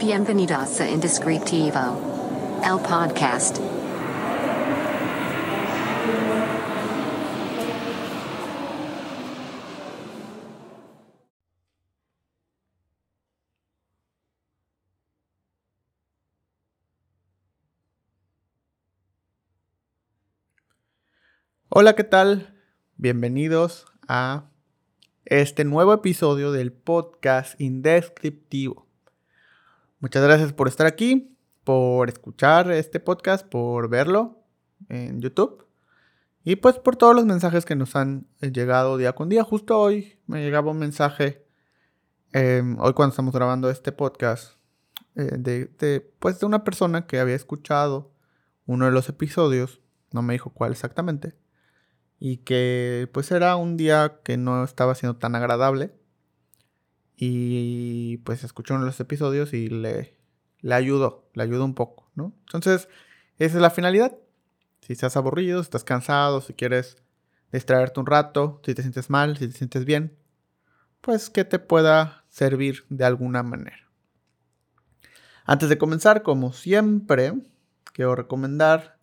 Bienvenidos a Indescriptivo, el podcast. Hola, ¿qué tal? Bienvenidos a este nuevo episodio del podcast Indescriptivo. Muchas gracias por estar aquí, por escuchar este podcast, por verlo en YouTube y pues por todos los mensajes que nos han llegado día con día. Justo hoy me llegaba un mensaje, em, hoy cuando estamos grabando este podcast, eh, de, pues de una persona que había escuchado uno de los episodios, no me dijo cuál exactamente y que pues era un día que no estaba siendo tan agradable y pues escuchó los episodios y le, le ayudó, le ayudó un poco, ¿no? Entonces, esa es la finalidad. Si estás aburrido, si estás cansado, si quieres distraerte un rato, si te sientes mal, si te sientes bien, pues que te pueda servir de alguna manera. Antes de comenzar, como siempre, quiero recomendar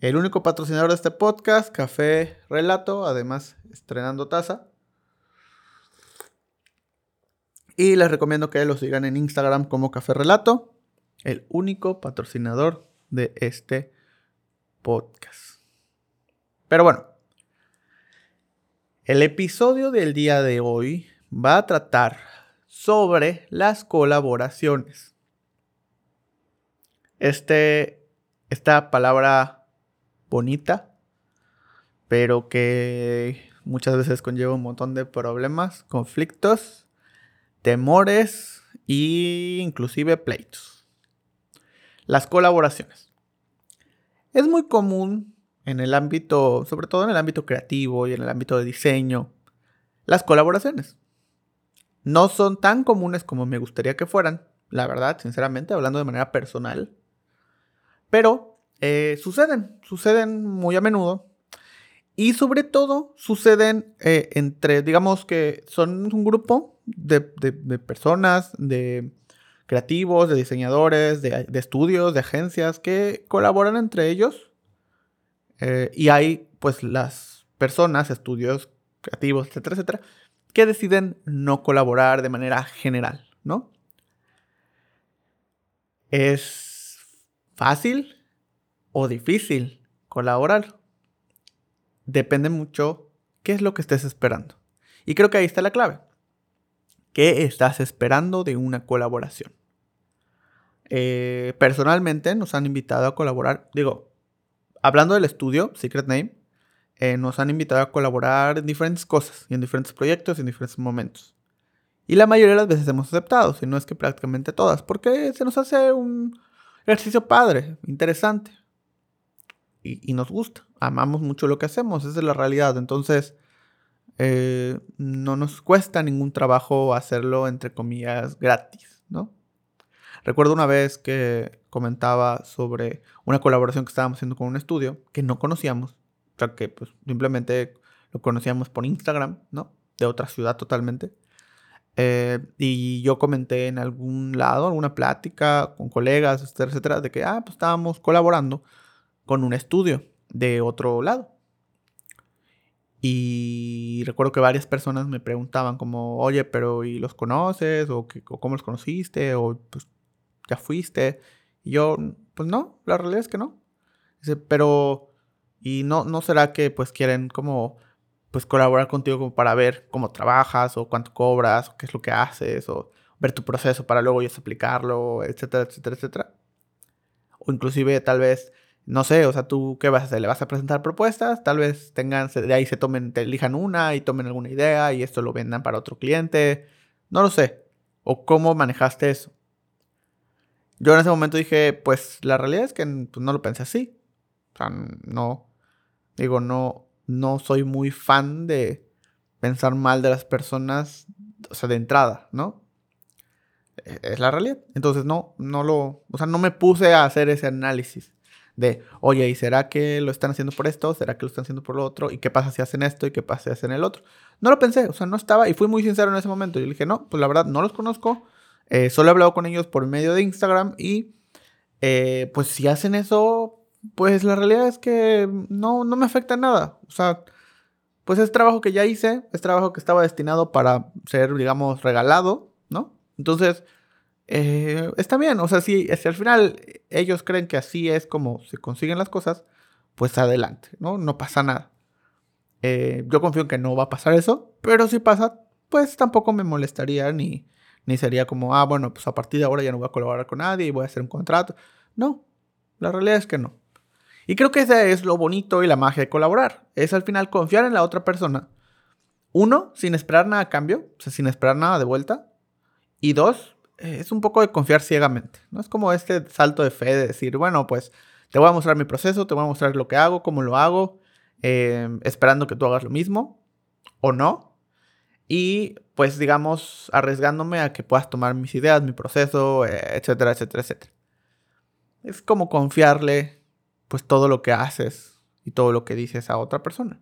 el único patrocinador de este podcast, Café Relato, además estrenando taza. Y les recomiendo que lo sigan en Instagram como Café Relato, el único patrocinador de este podcast. Pero bueno, el episodio del día de hoy va a tratar sobre las colaboraciones. Este, esta palabra bonita, pero que muchas veces conlleva un montón de problemas, conflictos, temores e inclusive pleitos. Las colaboraciones. Es muy común en el ámbito, sobre todo en el ámbito creativo y en el ámbito de diseño, las colaboraciones. No son tan comunes como me gustaría que fueran, la verdad, sinceramente, hablando de manera personal. Pero eh, suceden, suceden muy a menudo. Y sobre todo suceden eh, entre, digamos que son un grupo de, personas, de creativos, de diseñadores, de, estudios, de agencias que colaboran entre ellos. Eh, y hay pues las personas, estudios creativos, etcétera, etcétera, que deciden no colaborar de manera general, ¿no? Es fácil, o difícil colaborar. Depende mucho qué es lo que estés esperando. Y creo que ahí está la clave. ¿Qué estás esperando de una colaboración? Eh, personalmente nos han invitado a colaborar, digo, hablando del estudio, Secret Name, eh, nos han invitado a colaborar en diferentes cosas, y en diferentes proyectos, y en diferentes momentos. Y la mayoría de las veces hemos aceptado, si no es que prácticamente todas, porque se nos hace un ejercicio padre, interesante y, nos gusta. Amamos mucho lo que hacemos, esa es la realidad. Entonces, eh, no nos cuesta ningún trabajo hacerlo, entre comillas, gratis, ¿no? Recuerdo una vez que comentaba sobre una colaboración que estábamos haciendo con un estudio que no conocíamos, o sea, que pues simplemente lo conocíamos por Instagram, ¿no? De otra ciudad totalmente. Eh, y yo comenté en algún lado, alguna plática con colegas, etcétera, etcétera, de que, ah, pues estábamos colaborando con un estudio de otro lado. Y recuerdo que varias personas me preguntaban como, oye, pero ¿y los conoces? ¿O, cómo los conociste? ¿O pues ya fuiste? Y yo, pues no, la realidad es que no. Dice, pero, ¿y no, no será que pues quieren como pues colaborar contigo como para ver cómo trabajas o cuánto cobras o qué es lo que haces o ver tu proceso para luego ellos aplicarlo, etcétera, etcétera, etcétera? O inclusive tal vez no sé, o sea, tú qué vas a hacer, le vas a presentar propuestas, tal vez tengan, de ahí se tomen, te elijan una y tomen alguna idea y esto lo vendan para otro cliente, no lo sé, o cómo manejaste eso. Yo en ese momento dije, pues la realidad es que pues, no lo pensé así, o sea, no, digo, no, no soy muy fan de pensar mal de las personas, o sea, de entrada, ¿no? E-, es la realidad. Entonces no, no lo, o sea, no me puse a hacer ese análisis de, oye, ¿y será que lo están haciendo por esto? ¿Será que lo están haciendo por lo otro? ¿Y qué pasa si hacen esto? ¿Y qué pasa si hacen el otro? No lo pensé, o sea, no estaba, y fui muy sincero en ese momento. Yo le dije, no, pues la verdad, no los conozco, Eh, solo he hablado con ellos por medio de Instagram y eh, pues si hacen eso, pues la realidad es que no, no me afecta nada. O sea, pues es trabajo que ya hice, es trabajo que estaba destinado para ser, digamos, regalado, ¿no? Entonces, eh, está bien. O sea, si, si al final ellos creen que así es como se consiguen las cosas, pues adelante, ¿no? No pasa nada. Eh, yo confío en que no va a pasar eso, pero si pasa, pues tampoco me molestaría ni, ni sería como, ah, bueno, pues a partir de ahora ya no voy a colaborar con nadie y voy a hacer un contrato. No, la realidad es que no. Y creo que ese es lo bonito y la magia de colaborar. Es al final confiar en la otra persona. Uno, sin esperar nada a cambio, o sea, sin esperar nada de vuelta. Y dos, es un poco de confiar ciegamente. No es como este salto de fe de decir, bueno, pues te voy a mostrar mi proceso, te voy a mostrar lo que hago, cómo lo hago, eh, esperando que tú hagas lo mismo o no. Y pues digamos, arriesgándome a que puedas tomar mis ideas, mi proceso, eh, etcétera, etcétera, etcétera. Es como confiarle pues todo lo que haces y todo lo que dices a otra persona.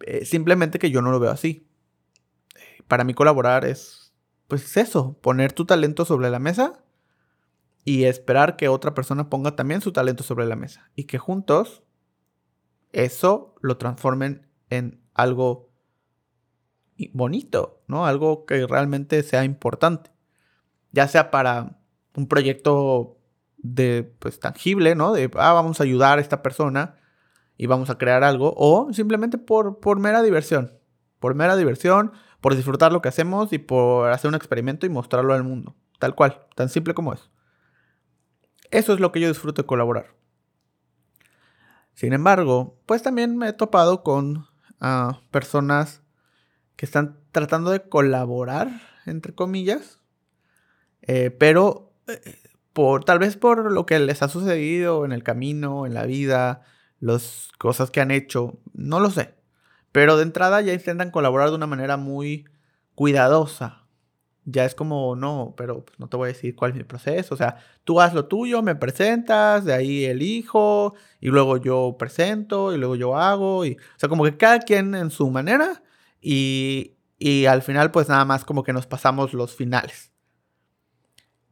Eh, simplemente que yo no lo veo así. Para mí colaborar es pues eso, poner tu talento sobre la mesa y esperar que otra persona ponga también su talento sobre la mesa y que juntos eso lo transformen en algo bonito, ¿no? Algo que realmente sea importante. Ya sea para un proyecto de pues tangible, ¿no? De ah, vamos a ayudar a esta persona y vamos a crear algo o simplemente por por mera diversión, por mera diversión, por disfrutar lo que hacemos y por hacer un experimento y mostrarlo al mundo, tal cual, tan simple como es. Eso es lo que yo disfruto de colaborar. Sin embargo, pues también me he topado con ah, personas que están tratando de colaborar, entre comillas, eh, pero eh, por, tal vez por lo que les ha sucedido en el camino, en la vida, las cosas que han hecho, no lo sé. Pero de entrada ya intentan colaborar de una manera muy cuidadosa, ya es como, no, pero pues, no te voy a decir cuál es mi proceso. O sea, tú haz lo tuyo, me presentas, de ahí elijo, y luego yo presento, y luego yo hago. Y, o sea, como que cada quien en su manera, y, y al final, pues nada más como que nos pasamos los finales.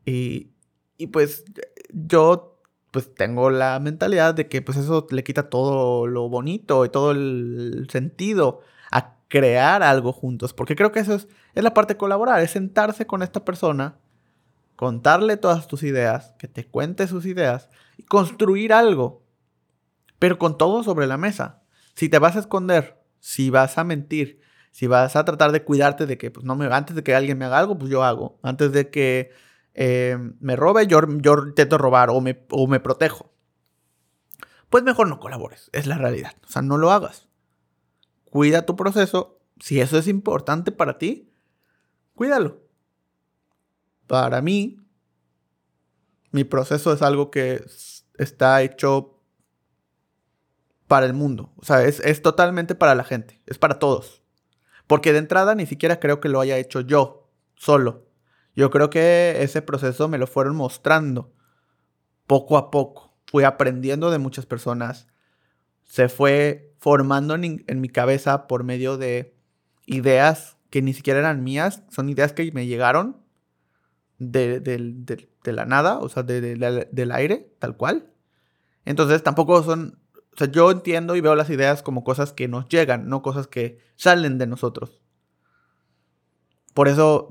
Y, y pues yo pues tengo la mentalidad de que pues eso le quita todo lo bonito y todo el sentido a crear algo juntos. Porque creo que eso es, es la parte de colaborar, es sentarse con esta persona, contarle todas tus ideas, que te cuente sus ideas y construir algo. Pero con todo sobre la mesa. Si te vas a esconder, si vas a mentir, si vas a tratar de cuidarte de que, pues no me, antes de que alguien me haga algo, pues yo hago. Antes de que eh, me robe, yo, intento robar o me, protejo. Pues mejor no colabores, es la realidad. O sea, no lo hagas cuida tu proceso. Si eso es importante para ti, cuídalo. Para mí, mi proceso es algo que está hecho para el mundo. O sea, es, totalmente para la gente. Es para todos. Porque de entrada ni siquiera creo que lo haya hecho yo, solo. Yo creo que ese proceso me lo fueron mostrando poco a poco. Fui aprendiendo de muchas personas. Se fue formando en, mi cabeza por medio de ideas que ni siquiera eran mías, son ideas que me llegaron de, la nada, o sea, del aire, tal cual. Entonces tampoco son, o sea, yo entiendo y veo las ideas como cosas que nos llegan, no cosas que salen de nosotros. Por eso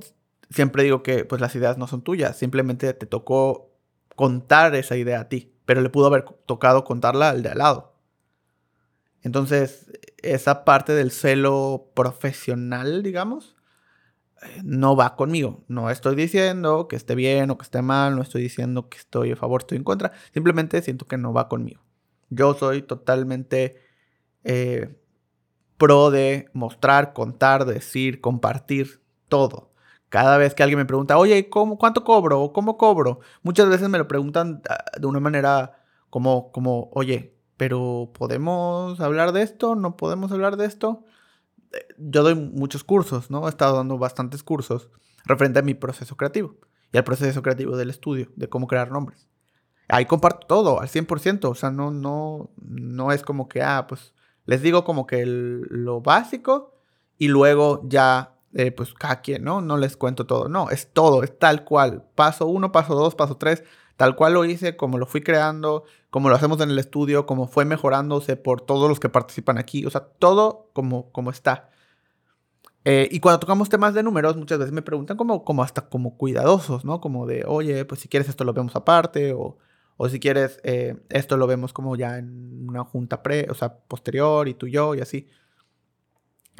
siempre digo que pues las ideas no son tuyas, simplemente te tocó contar esa idea a ti, pero le pudo haber tocado contarla al de al lado. Entonces, esa parte del celo profesional, digamos, no va conmigo. No estoy diciendo que esté bien o que esté mal, no estoy diciendo que estoy a favor, estoy en contra. Simplemente siento que no va conmigo. Yo soy totalmente eh, pro de mostrar, contar, decir, compartir todo. Cada vez que alguien me pregunta, oye, ¿cómo, ¿cuánto cobro? ¿O cómo cobro? Muchas veces me lo preguntan ah, de una manera como, como, oye, pero ¿podemos hablar de esto? ¿No podemos hablar de esto? Eh, yo doy muchos cursos, ¿no? He estado dando bastantes cursos referente a mi proceso creativo y al proceso creativo del estudio, de cómo crear nombres. Ahí comparto todo al 100%, o sea, no, no, no es como que, ah, pues les digo como que lo básico y luego ya eh, pues cada quien, ¿no? No les cuento todo. No, es todo, es tal cual. Paso uno, paso dos, paso tres. Tal cual lo hice, como lo fui creando, como lo hacemos en el estudio, como fue mejorándose por todos los que participan aquí. O sea, todo como, como está. Eh, y cuando tocamos temas de números, muchas veces me preguntan como, como hasta como cuidadosos, ¿no? Como de, oye, pues si quieres esto lo vemos aparte, o, o si quieres eh, esto lo vemos como ya en una junta pre, o sea, posterior, y tú y yo, y así.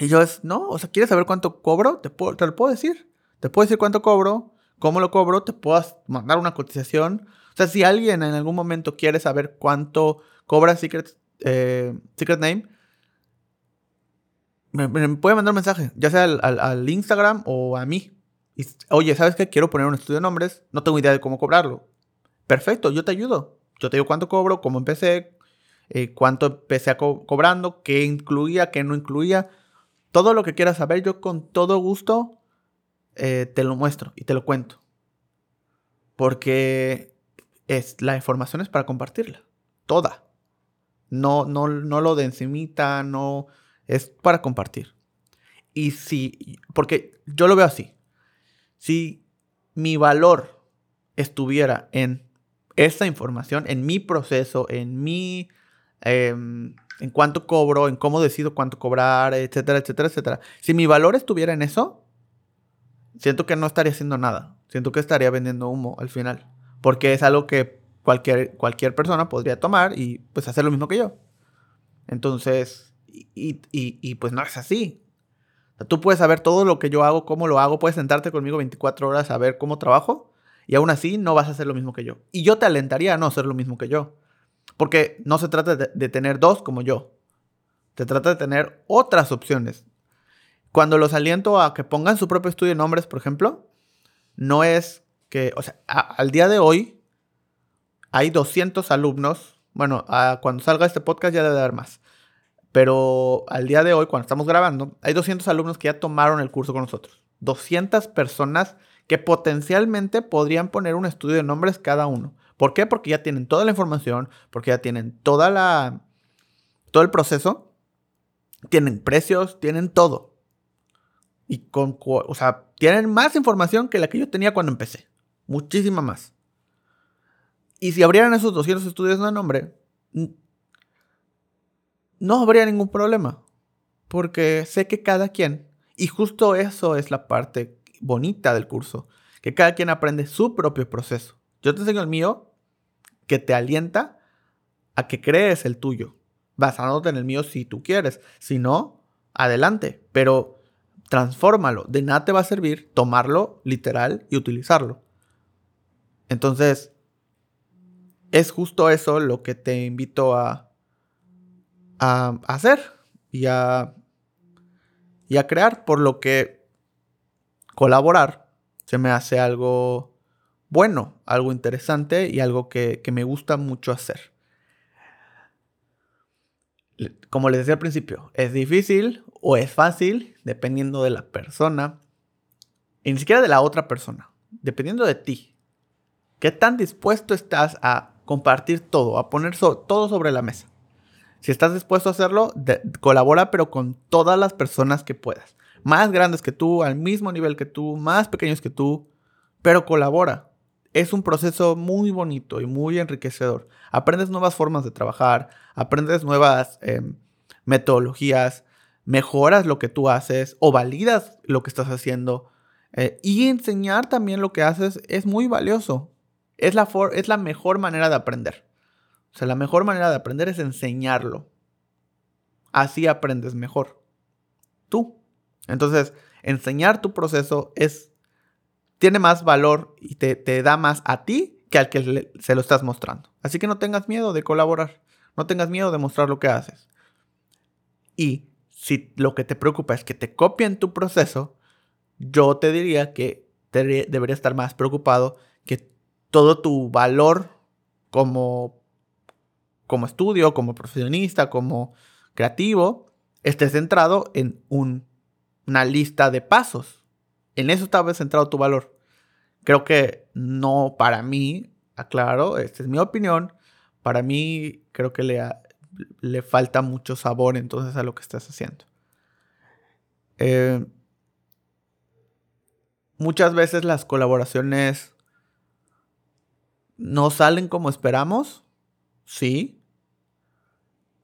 Y yo es, no, o sea, ¿quieres saber cuánto cobro? Te, puedo, te lo puedo decir. Te puedo decir cuánto cobro, cómo lo cobro, te puedo mandar una cotización. O sea, si alguien en algún momento quiere saber cuánto cobra Secret, eh, Secret Name, me, puede mandar un mensaje, ya sea al, Instagram o a mí. Oye, ¿sabes qué? Quiero poner un estudio de nombres, no tengo idea de cómo cobrarlo. Perfecto, yo te ayudo. Yo te digo cuánto cobro, cómo empecé, eh, cuánto empecé cobrando, qué incluía, qué no incluía. Todo lo que quieras saber, yo con todo gusto eh, te lo muestro y te lo cuento. Porque es, la información es para compartirla. Toda. No, no, no lo de encimita, no. Es para compartir. Y si. Porque yo lo veo así. Si mi valor estuviera en esta información, en mi proceso, en mi. Em, en cuánto cobro, en cómo decido cuánto cobrar, etcétera, etcétera, etcétera. Si mi valor estuviera en eso, siento que no estaría haciendo nada. Siento que estaría vendiendo humo al final. Porque es algo que cualquier, cualquier persona podría tomar y pues hacer lo mismo que yo. Entonces, y, y, pues no es así. tú puedes saber todo lo que yo hago, cómo lo hago, puedes sentarte conmigo 24 horas a ver cómo trabajo y aún así no vas a hacer lo mismo que yo. Y yo te alentaría a no hacer lo mismo que yo. Porque no se trata de, tener dos como yo. Se trata de tener otras opciones. Cuando los aliento a que pongan su propio estudio de nombres, por ejemplo, no es que, o sea, al día de hoy hay 200 alumnos. Bueno, cuando salga este podcast ya debe haber más. Pero al día de hoy, cuando estamos grabando, hay 200 alumnos que ya tomaron el curso con nosotros. 200 personas que potencialmente podrían poner un estudio de nombres cada uno. ¿Por qué? Porque ya tienen toda la información, porque ya tienen toda la, todo el proceso, tienen precios, tienen todo. Y con, o sea, tienen más información que la que yo tenía cuando empecé. Muchísima más. Y si abrieran esos 200 estudios de nombre, no habría ningún problema. Porque sé que cada quien, y justo eso es la parte bonita del curso, que cada quien aprende su propio proceso. Yo te enseño el mío que te alienta a que crees el tuyo, basándote en el mío si tú quieres. Si no, adelante, pero transfórmalo. De nada te va a servir tomarlo literal y utilizarlo. Entonces, es justo eso lo que te invito a, a hacer y a, y a crear, por lo que colaborar se me hace algo bueno, algo interesante y algo que, me gusta mucho hacer. Como les decía al principio, es difícil o es fácil dependiendo de la persona y ni siquiera de la otra persona, dependiendo de ti. ¿Qué tan dispuesto estás a compartir todo, a poner todo sobre la mesa? Si estás dispuesto a hacerlo, colabora pero con todas las personas que puedas. Más grandes que tú, al mismo nivel que tú, más pequeños que tú, pero colabora es un proceso muy bonito y muy enriquecedor. Aprendes nuevas formas de trabajar, aprendes nuevas em, metodologías, mejoras lo que tú haces o validas lo que estás haciendo. Eh, y enseñar también lo que haces es muy valioso. Es la, es la mejor manera de aprender. O sea, la mejor manera de aprender es enseñarlo. Así aprendes mejor. Tú. Entonces, enseñar tu proceso es tiene más valor y te, da más a ti que al que se lo estás mostrando. Así que no tengas miedo de colaborar, no tengas miedo de mostrar lo que haces. Y si lo que te preocupa es que te copien tu proceso, yo te diría que deberías estar más preocupado que todo tu valor como, como estudio, como profesionista, como creativo, esté centrado en una lista de pasos en eso estaba centrado tu valor. Creo que no para mí, aclaro, esta es mi opinión, para mí creo que le, le falta mucho sabor entonces a lo que estás haciendo. Eh, muchas veces las colaboraciones no salen como esperamos, sí,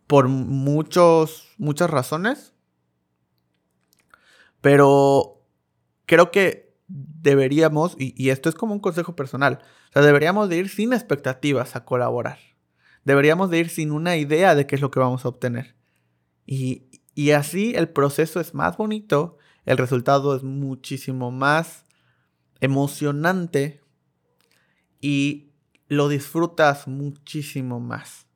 por muchos, muchas razones, pero creo que deberíamos, y, esto es como un consejo personal, o sea, deberíamos de ir sin expectativas a colaborar. Deberíamos de ir sin una idea de qué es lo que vamos a obtener. Y, y así el proceso es más bonito, el resultado es muchísimo más emocionante y lo disfrutas muchísimo más.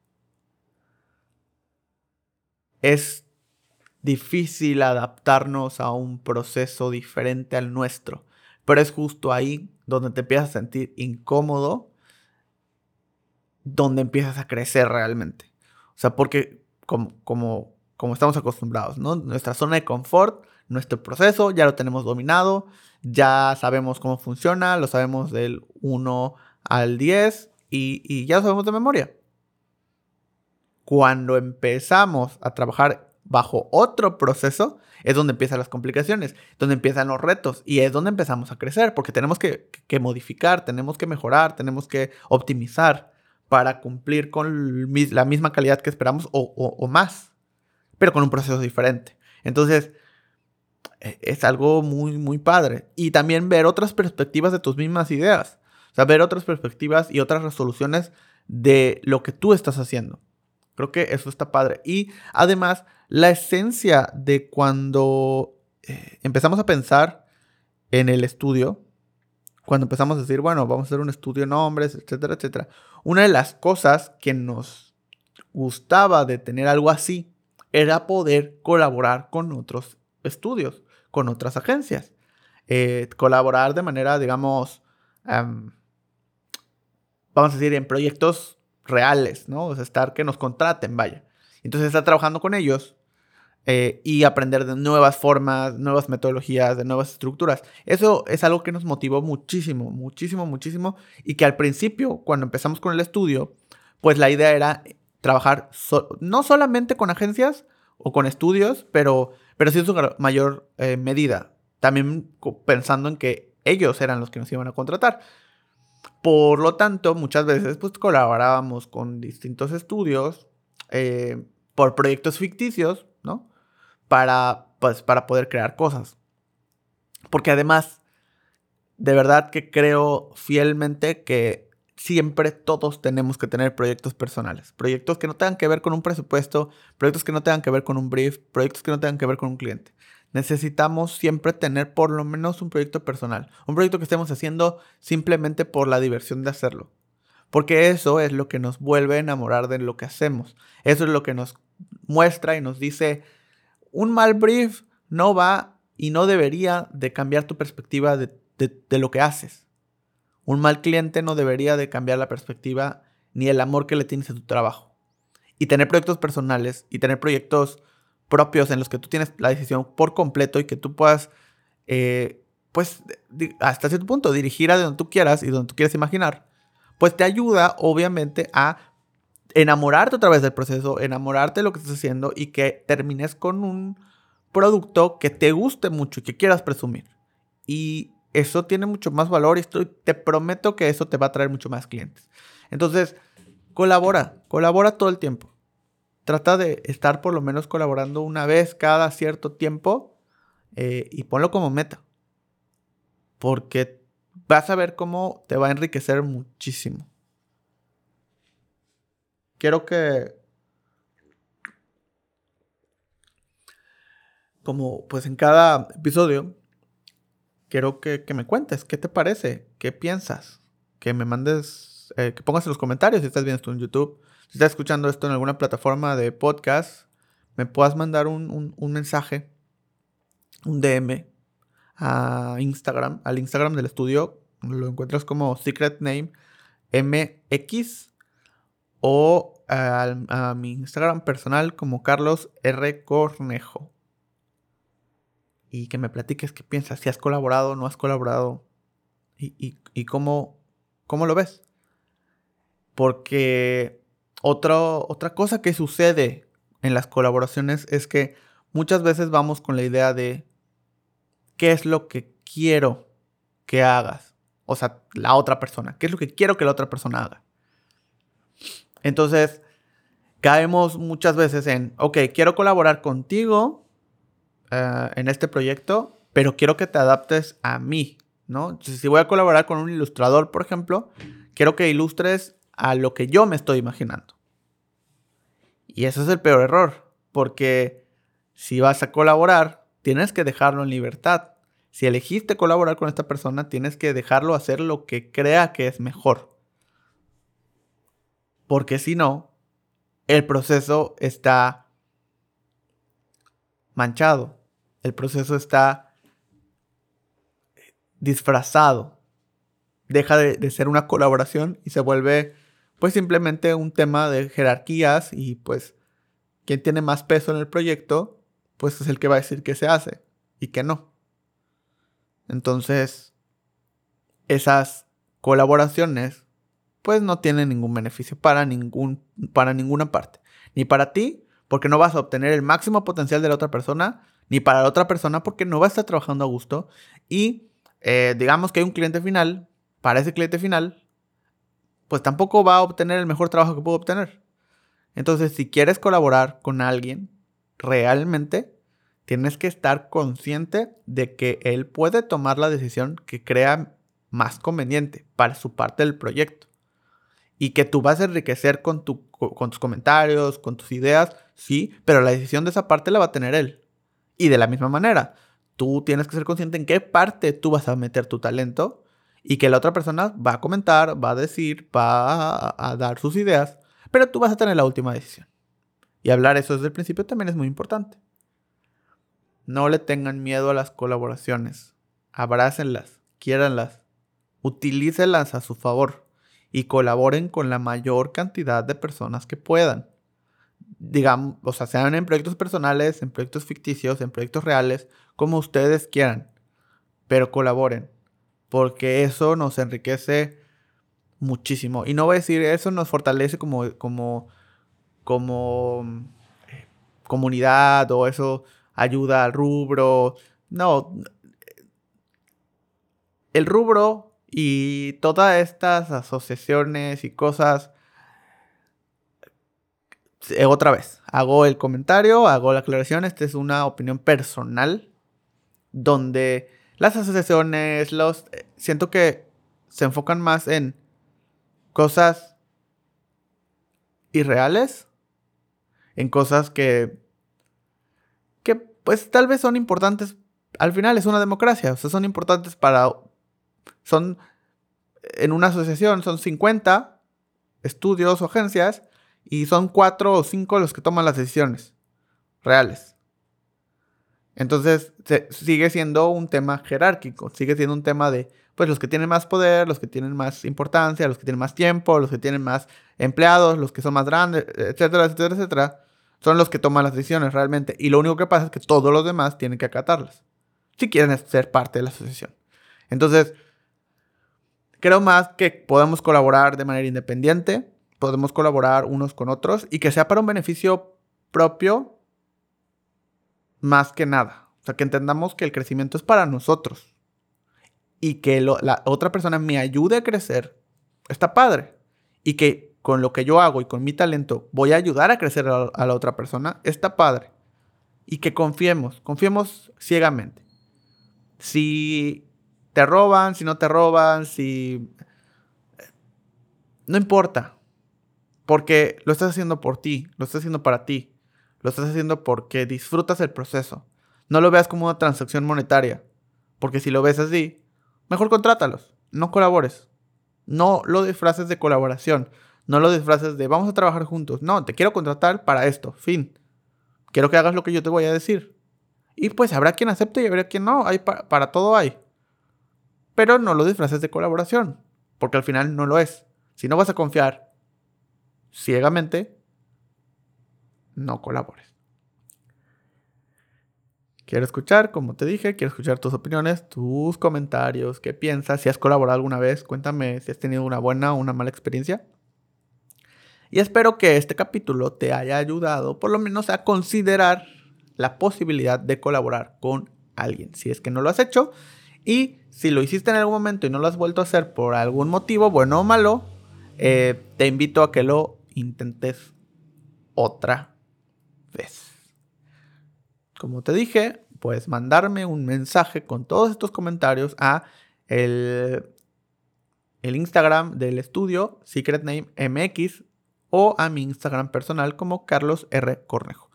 Es difícil adaptarnos a un proceso diferente al nuestro, pero es justo ahí donde te empiezas a sentir incómodo, donde empiezas a crecer realmente. O sea, porque como, como, como estamos acostumbrados, ¿no? Nuestra zona de confort, nuestro proceso, ya lo tenemos dominado, ya sabemos cómo funciona, lo sabemos del 1 al 10 y, y ya lo sabemos de memoria. Cuando empezamos a trabajar bajo otro proceso, es donde empiezan las complicaciones, donde empiezan los retos y es donde empezamos a crecer, porque tenemos que, modificar, tenemos que mejorar, tenemos que optimizar para cumplir con la misma calidad que esperamos o, más, pero con un proceso diferente. Entonces, e, es algo muy, muy padre. Y también ver otras perspectivas de tus mismas ideas. O ver otras perspectivas y otras resoluciones de lo que tú estás haciendo. Creo que eso está padre. Y además, la esencia de cuando eh, empezamos a pensar en el estudio, cuando empezamos a decir, bueno, vamos a hacer un estudio de nombres, etcétera, etcétera, una de las cosas que nos gustaba de tener algo así era poder colaborar con otros estudios, con otras agencias. Eh, colaborar de manera, digamos, vamos a decir, en proyectos reales, ¿no? O sea, estar que nos contraten, vaya. Entonces, estar trabajando con ellos eh, y aprender de nuevas formas, nuevas metodologías, de nuevas estructuras. Eso es algo que nos motivó muchísimo, muchísimo, muchísimo. Y que al principio, cuando empezamos con el estudio, pues la idea era trabajar no solamente con agencias o con estudios, pero, pero sí en su mayor eh, medida. También pensando en que ellos eran los que nos iban a contratar. Por lo tanto, muchas veces pues colaborábamos con distintos estudios eh, por proyectos ficticios, ¿no? Para, pues, para poder crear cosas. Porque además, de verdad que creo fielmente que siempre todos tenemos que tener proyectos personales. Proyectos que no tengan que ver con un presupuesto, proyectos que no tengan que ver con un brief, proyectos que no tengan que ver con un cliente necesitamos siempre tener por lo menos un proyecto personal, un proyecto que estemos haciendo simplemente por la diversión de hacerlo. Porque eso es lo que nos vuelve a enamorar de lo que hacemos. Eso es lo que nos muestra y nos dice, un mal brief no va y no debería de cambiar tu perspectiva de, lo que haces. Un mal cliente no debería de cambiar la perspectiva ni el amor que le tienes a tu trabajo. Y tener proyectos personales y tener proyectos propios en los que tú tienes la decisión por completo y que tú puedas, eh, pues, hasta cierto punto, dirigir a donde tú quieras y donde tú quieras imaginar, pues te ayuda, obviamente, a enamorarte otra vez del proceso, enamorarte de lo que estás haciendo y que termines con un producto que te guste mucho y que quieras presumir. Y eso tiene mucho más valor y estoy, te prometo que eso te va a traer mucho más clientes. Entonces, colabora, colabora todo el tiempo trata de estar por lo menos colaborando una vez cada cierto tiempo eh, y ponlo como meta. Porque vas a ver cómo te va a enriquecer muchísimo. Quiero que... Como pues en cada episodio, quiero que, me cuentes qué te parece, qué piensas, que me mandes, eh, que pongas en los comentarios si estás viendo esto en YouTube si estás escuchando esto en alguna plataforma de podcast, me puedas mandar un, mensaje, un DM a Instagram, al Instagram del estudio. Lo encuentras como Secret Name MX o a, mi Instagram personal como Carlos R. Cornejo. Y que me platiques qué piensas, si has colaborado no has colaborado y, cómo, cómo lo ves. Porque otra cosa que sucede en las colaboraciones es que muchas veces vamos con la idea de qué es lo que quiero que hagas. O sea, la otra persona. ¿Qué es lo que quiero que la otra persona haga? Entonces, caemos muchas veces en, ok, quiero colaborar contigo eh, en este proyecto, pero quiero que te adaptes a mí, ¿no? Si voy a colaborar con un ilustrador, por ejemplo, quiero que ilustres a lo que yo me estoy imaginando. Y ese es el peor error, porque si vas a colaborar, tienes que dejarlo en libertad. Si elegiste colaborar con esta persona, tienes que dejarlo hacer lo que crea que es mejor. Porque si no, el proceso está manchado. El proceso está disfrazado. Deja de, ser una colaboración y se vuelve pues simplemente un tema de jerarquías y pues quien tiene más peso en el proyecto pues es el que va a decir que se hace y que no. Entonces, esas colaboraciones pues no tienen ningún beneficio para, ningún, para ninguna parte. Ni para ti, porque no vas a obtener el máximo potencial de la otra persona, ni para la otra persona, porque no va a estar trabajando a gusto. Y eh, digamos que hay un cliente final, para ese cliente final, pues tampoco va a obtener el mejor trabajo que pudo obtener. Entonces, si quieres colaborar con alguien, realmente tienes que estar consciente de que él puede tomar la decisión que crea más conveniente para su parte del proyecto. Y que tú vas a enriquecer con, con tus comentarios, con tus ideas, sí, pero la decisión de esa parte la va a tener él. Y de la misma manera, tú tienes que ser consciente en qué parte tú vas a meter tu talento y que la otra persona va a comentar, va a decir, va a, dar sus ideas, pero tú vas a tener la última decisión. Y hablar eso desde el principio también es muy importante. No le tengan miedo a las colaboraciones. Abrácenlas, quiéranlas, utilícelas a su favor y colaboren con la mayor cantidad de personas que puedan. Digamos, o sea, sean en proyectos personales, en proyectos ficticios, en proyectos reales, como ustedes quieran, pero colaboren, porque eso nos enriquece muchísimo. Y no voy a decir, eso nos fortalece como, como, como eh, comunidad o eso ayuda al rubro. No, el rubro y todas estas asociaciones y cosas eh, otra vez, hago el comentario, hago la aclaración, esta es una opinión personal donde las asociaciones, los eh, siento que se enfocan más en cosas irreales, en cosas que que pues tal vez son importantes, al final es una democracia, o sea, son importantes para son en una asociación son 50 estudios o agencias y son cuatro o cinco los que toman las decisiones reales. Entonces sigue siendo un tema jerárquico, sigue siendo un tema de pues los que tienen más poder, los que tienen más importancia, los que tienen más tiempo, los que tienen más empleados, los que son más grandes, etcétera, etcétera, etcétera, son los que toman las decisiones realmente. Y lo único que pasa es que todos los demás tienen que acatarlas, si quieren ser parte de la asociación. Entonces, creo más que podemos colaborar de manera independiente, podemos colaborar unos con otros y que sea para un beneficio propio más que nada. O sea, que entendamos que el crecimiento es para nosotros y que la otra persona me ayude a crecer, está padre. Y que con lo que yo hago y con mi talento voy a ayudar a crecer a la otra persona, está padre. Y que confiemos, confiemos ciegamente. Si te roban, si no te roban, si... No importa. Porque lo estás haciendo por ti, lo estás haciendo para ti, lo estás haciendo porque disfrutas el proceso. No lo veas como una transacción monetaria, porque si lo ves así, mejor contrátalos, no colabores. No lo disfraces de colaboración, no lo disfraces de vamos a trabajar juntos. No, te quiero contratar para esto, fin. Quiero que hagas lo que yo te voy a decir. Y pues habrá quien acepte y habrá quien no, hay para, para todo hay. Pero no lo disfraces de colaboración, porque al final no lo es. Si no vas a confiar ciegamente, no colabores. Quiero escuchar, como te dije, quiero escuchar tus opiniones, tus comentarios, qué piensas, si has colaborado alguna vez, cuéntame si has tenido una buena o una mala experiencia. Y espero que este capítulo te haya ayudado por lo menos a considerar la posibilidad de colaborar con alguien, si es que no lo has hecho. Y Si lo hiciste en algún momento y no lo has vuelto a hacer por algún motivo, bueno o malo, eh, te invito a que lo intentes otra vez. Como te dije, puedes mandarme un mensaje con todos estos comentarios a el, el Instagram del estudio Secret Name MX o a mi Instagram personal como Carlos R. Cornejo.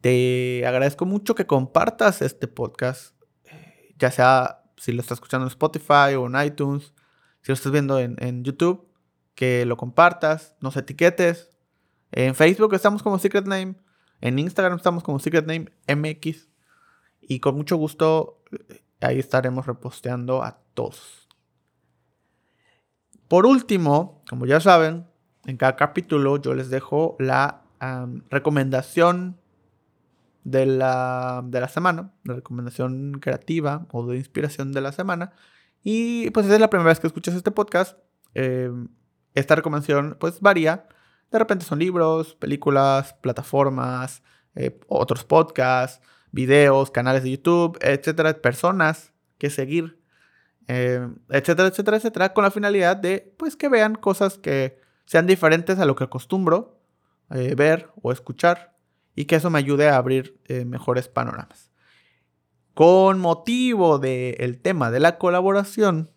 Te agradezco mucho que compartas este podcast, eh, ya sea si lo estás escuchando en Spotify o en iTunes, si lo estás viendo en, en YouTube, que lo compartas, nos etiquetes. En Facebook estamos como Secret Name, en Instagram estamos como Secret Name MX y con mucho gusto ahí estaremos reposteando a todos. Por último, como ya saben, en cada capítulo yo les dejo la recomendación de la, de la semana, la recomendación creativa o de inspiración de la semana. Y pues es la primera vez que escuchas este podcast. Em, esta recomendación pues varía. De repente son libros, películas, plataformas, eh, otros podcasts, videos, canales de YouTube, etcétera, personas que seguir, em, etcétera, etcétera, etcétera, con la finalidad de pues que vean cosas que sean diferentes a lo que acostumbro eh, ver o escuchar y que eso me ayude a abrir eh, mejores panoramas. Con motivo del tema de la colaboración,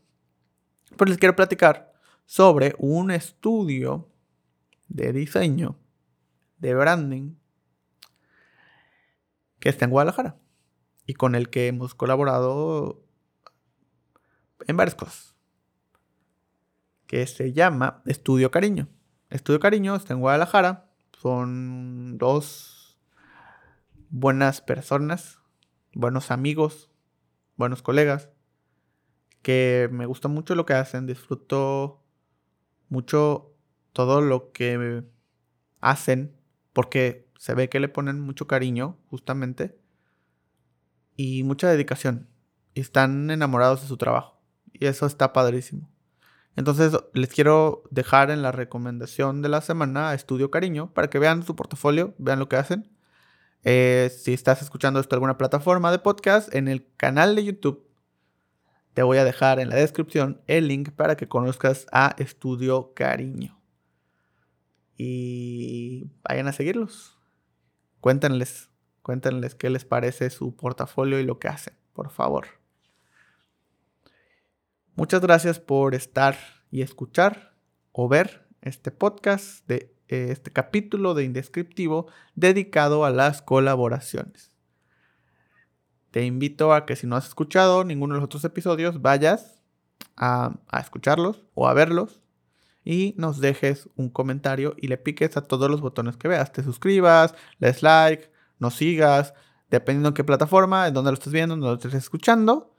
pues les quiero platicar sobre un estudio de diseño, de branding, que está en Guadalajara y con el que hemos colaborado en varias cosas que se llama Estudio Cariño. Estudio Cariño está en Guadalajara. Son dos buenas personas, buenos amigos, buenos colegas, que me gusta mucho lo que hacen. Disfruto mucho todo lo que hacen porque se ve que le ponen mucho cariño, justamente, y mucha dedicación. Y están enamorados de su trabajo. Y eso está padrísimo. Entonces les quiero dejar en la recomendación de la semana Estudio Cariño para que vean su portafolio, vean lo que hacen. Eh, si estás escuchando esto en alguna plataforma de podcast, en el canal de YouTube te voy a dejar en la descripción el link para que conozcas a Estudio Cariño. Y vayan a seguirlos. Cuéntenles, cuéntenles qué les parece su portafolio y lo que hacen, por favor. Muchas gracias por estar y escuchar o ver este podcast de eh, este capítulo de Indescriptivo dedicado a las colaboraciones. Te invito a que si no has escuchado ninguno de los otros episodios, vayas a, a escucharlos o a verlos y nos dejes un comentario y le piques a todos los botones que veas. Te suscribas, le des like, nos sigas, dependiendo en qué plataforma, en dónde lo estés viendo, en dónde lo estés escuchando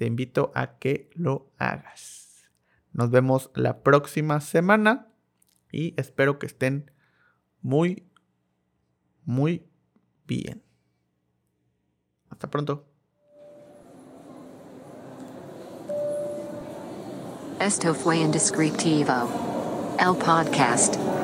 te invito a que lo hagas. Nos vemos la próxima semana y espero que estén muy, muy bien. Hasta pronto. Esto fue Indescriptivo. El podcast.